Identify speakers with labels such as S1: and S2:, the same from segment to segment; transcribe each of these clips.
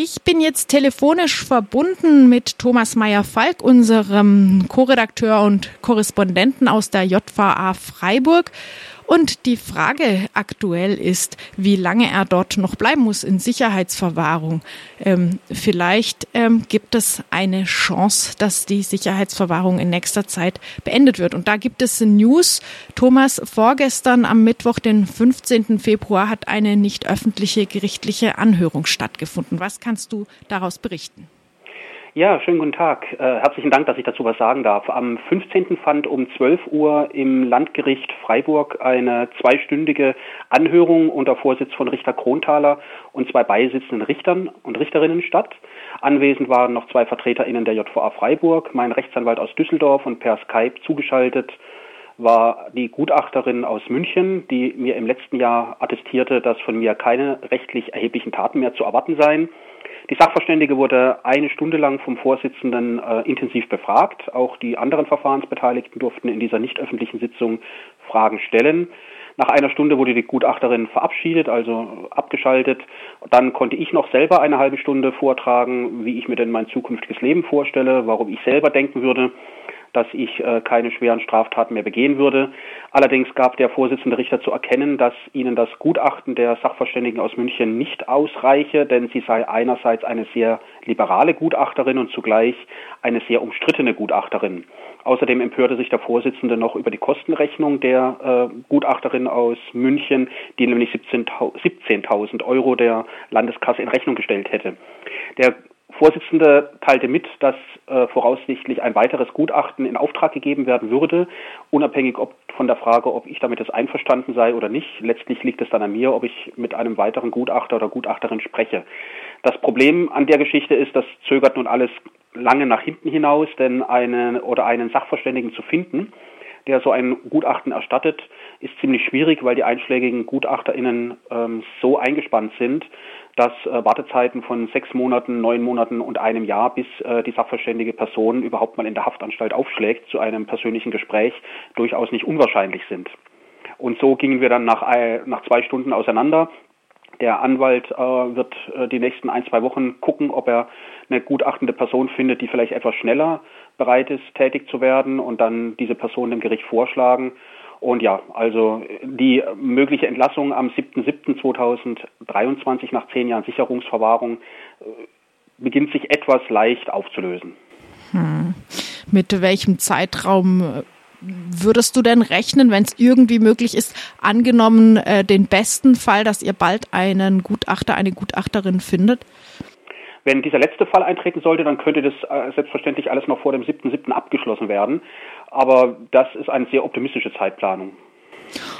S1: Ich bin jetzt telefonisch verbunden mit Thomas Meyer-Falk, unserem Co-Redakteur und Korrespondenten aus der JVA Freiburg. Und die Frage aktuell ist, wie lange er dort noch bleiben muss in Sicherheitsverwahrung. Ähm, vielleicht ähm, gibt es eine Chance, dass die Sicherheitsverwahrung in nächster Zeit beendet wird. Und da gibt es News. Thomas, vorgestern am Mittwoch, den 15. Februar, hat eine nicht öffentliche gerichtliche Anhörung stattgefunden. Was kannst du daraus berichten?
S2: Ja, schönen guten Tag. Äh, herzlichen Dank, dass ich dazu was sagen darf. Am 15. fand um 12 Uhr im Landgericht Freiburg eine zweistündige Anhörung unter Vorsitz von Richter Kronthaler und zwei beisitzenden Richtern und Richterinnen statt. Anwesend waren noch zwei VertreterInnen der JVA Freiburg, mein Rechtsanwalt aus Düsseldorf und per Skype zugeschaltet war die Gutachterin aus München, die mir im letzten Jahr attestierte, dass von mir keine rechtlich erheblichen Taten mehr zu erwarten seien. Die Sachverständige wurde eine Stunde lang vom Vorsitzenden äh, intensiv befragt. Auch die anderen Verfahrensbeteiligten durften in dieser nicht öffentlichen Sitzung Fragen stellen. Nach einer Stunde wurde die Gutachterin verabschiedet, also abgeschaltet. Dann konnte ich noch selber eine halbe Stunde vortragen, wie ich mir denn mein zukünftiges Leben vorstelle, warum ich selber denken würde, dass ich äh, keine schweren Straftaten mehr begehen würde. Allerdings gab der Vorsitzende Richter zu erkennen, dass ihnen das Gutachten der Sachverständigen aus München nicht ausreiche, denn sie sei einerseits eine sehr liberale Gutachterin und zugleich eine sehr umstrittene Gutachterin. Außerdem empörte sich der Vorsitzende noch über die Kostenrechnung der äh, Gutachterin aus München, die nämlich 17.000 17 Euro der Landeskasse in Rechnung gestellt hätte. Der Vorsitzende teilte mit, dass äh, voraussichtlich ein weiteres Gutachten in Auftrag gegeben werden würde, unabhängig ob von der Frage, ob ich damit einverstanden sei oder nicht. Letztlich liegt es dann an mir, ob ich mit einem weiteren Gutachter oder Gutachterin spreche. Das Problem an der Geschichte ist, das zögert nun alles lange nach hinten hinaus, denn einen oder einen Sachverständigen zu finden, der so ein Gutachten erstattet, ist ziemlich schwierig, weil die einschlägigen GutachterInnen ähm, so eingespannt sind, dass äh, Wartezeiten von sechs Monaten, neun Monaten und einem Jahr, bis äh, die sachverständige Person überhaupt mal in der Haftanstalt aufschlägt zu einem persönlichen Gespräch, durchaus nicht unwahrscheinlich sind. Und so gingen wir dann nach, äh, nach zwei Stunden auseinander. Der Anwalt äh, wird äh, die nächsten ein, zwei Wochen gucken, ob er eine gutachtende Person findet, die vielleicht etwas schneller bereit ist, tätig zu werden und dann diese Person dem Gericht vorschlagen. Und ja, also die mögliche Entlassung am 7.7.2023 nach zehn Jahren Sicherungsverwahrung äh, beginnt sich etwas leicht aufzulösen.
S1: Hm. Mit welchem Zeitraum äh, würdest du denn rechnen, wenn es irgendwie möglich ist, angenommen äh, den besten Fall, dass ihr bald einen Gutachter, eine Gutachterin findet?
S2: Wenn dieser letzte Fall eintreten sollte, dann könnte das äh, selbstverständlich alles noch vor dem 7.7. abgeschlossen werden. Aber das ist eine sehr optimistische Zeitplanung.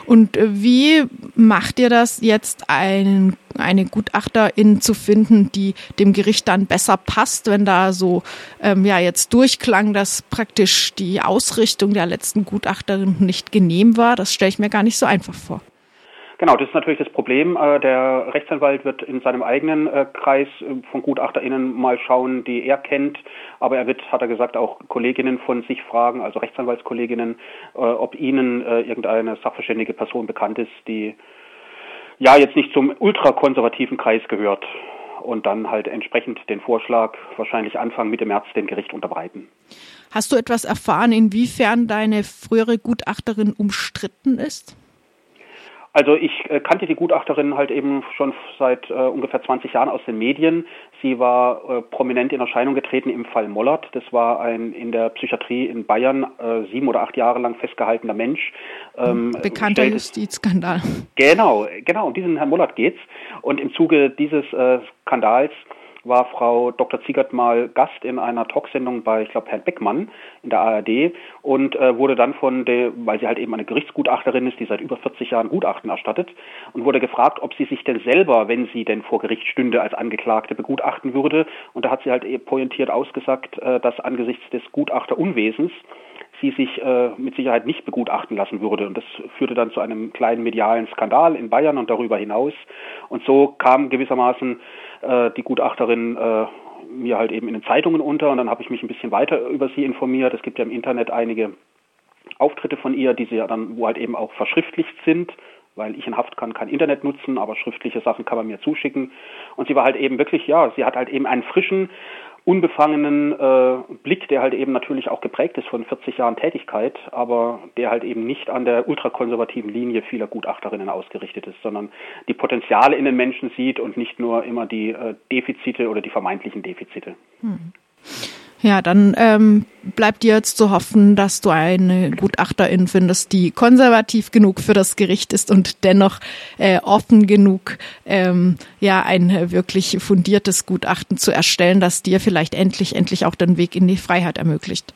S1: Und äh, wie macht ihr das jetzt, einen, eine Gutachterin zu finden, die dem Gericht dann besser passt, wenn da so ähm, ja jetzt durchklang, dass praktisch die Ausrichtung der letzten Gutachterin nicht genehm war? Das stelle ich mir gar nicht so einfach vor.
S2: Genau, das ist natürlich das Problem. Äh, der Rechtsanwalt wird in seinem eigenen äh, Kreis äh, von GutachterInnen mal schauen, die er kennt. Aber er wird, hat er gesagt, auch Kolleginnen von sich fragen, also Rechtsanwaltskolleginnen, ob ihnen irgendeine sachverständige Person bekannt ist, die ja jetzt nicht zum ultrakonservativen Kreis gehört und dann halt entsprechend den Vorschlag wahrscheinlich Anfang Mitte März dem Gericht unterbreiten.
S1: Hast du etwas erfahren, inwiefern deine frühere Gutachterin umstritten ist?
S2: Also ich äh, kannte die Gutachterin halt eben schon seit äh, ungefähr 20 Jahren aus den Medien. Sie war äh, prominent in Erscheinung getreten im Fall Mollert. Das war ein in der Psychiatrie in Bayern äh, sieben oder acht Jahre lang festgehaltener Mensch.
S1: Ähm, Bekannter Justizskandal.
S2: Genau, genau, um diesen Herrn Mollert geht's. Und im Zuge dieses äh, Skandals war Frau Dr. Ziegert mal Gast in einer Talksendung bei, ich glaube, Herrn Beckmann in der ARD und äh, wurde dann von der, weil sie halt eben eine Gerichtsgutachterin ist, die seit über 40 Jahren Gutachten erstattet, und wurde gefragt, ob sie sich denn selber, wenn sie denn vor Gericht stünde, als Angeklagte begutachten würde. Und da hat sie halt pointiert ausgesagt, äh, dass angesichts des Gutachterunwesens sie sich äh, mit Sicherheit nicht begutachten lassen würde. Und das führte dann zu einem kleinen medialen Skandal in Bayern und darüber hinaus. Und so kam gewissermaßen äh, die Gutachterin äh, mir halt eben in den Zeitungen unter und dann habe ich mich ein bisschen weiter über sie informiert. Es gibt ja im Internet einige Auftritte von ihr, die sie ja dann, wo halt eben auch verschriftlicht sind, weil ich in Haft kann kein Internet nutzen, aber schriftliche Sachen kann man mir zuschicken. Und sie war halt eben wirklich, ja, sie hat halt eben einen frischen, unbefangenen äh, Blick, der halt eben natürlich auch geprägt ist von 40 Jahren Tätigkeit, aber der halt eben nicht an der ultrakonservativen Linie vieler Gutachterinnen ausgerichtet ist, sondern die Potenziale in den Menschen sieht und nicht nur immer die äh, Defizite oder die vermeintlichen Defizite. Hm.
S1: Ja, dann ähm, bleibt dir jetzt zu hoffen, dass du eine Gutachterin findest, die konservativ genug für das Gericht ist und dennoch äh, offen genug, ähm, ja, ein wirklich fundiertes Gutachten zu erstellen, das dir vielleicht endlich, endlich auch den Weg in die Freiheit ermöglicht.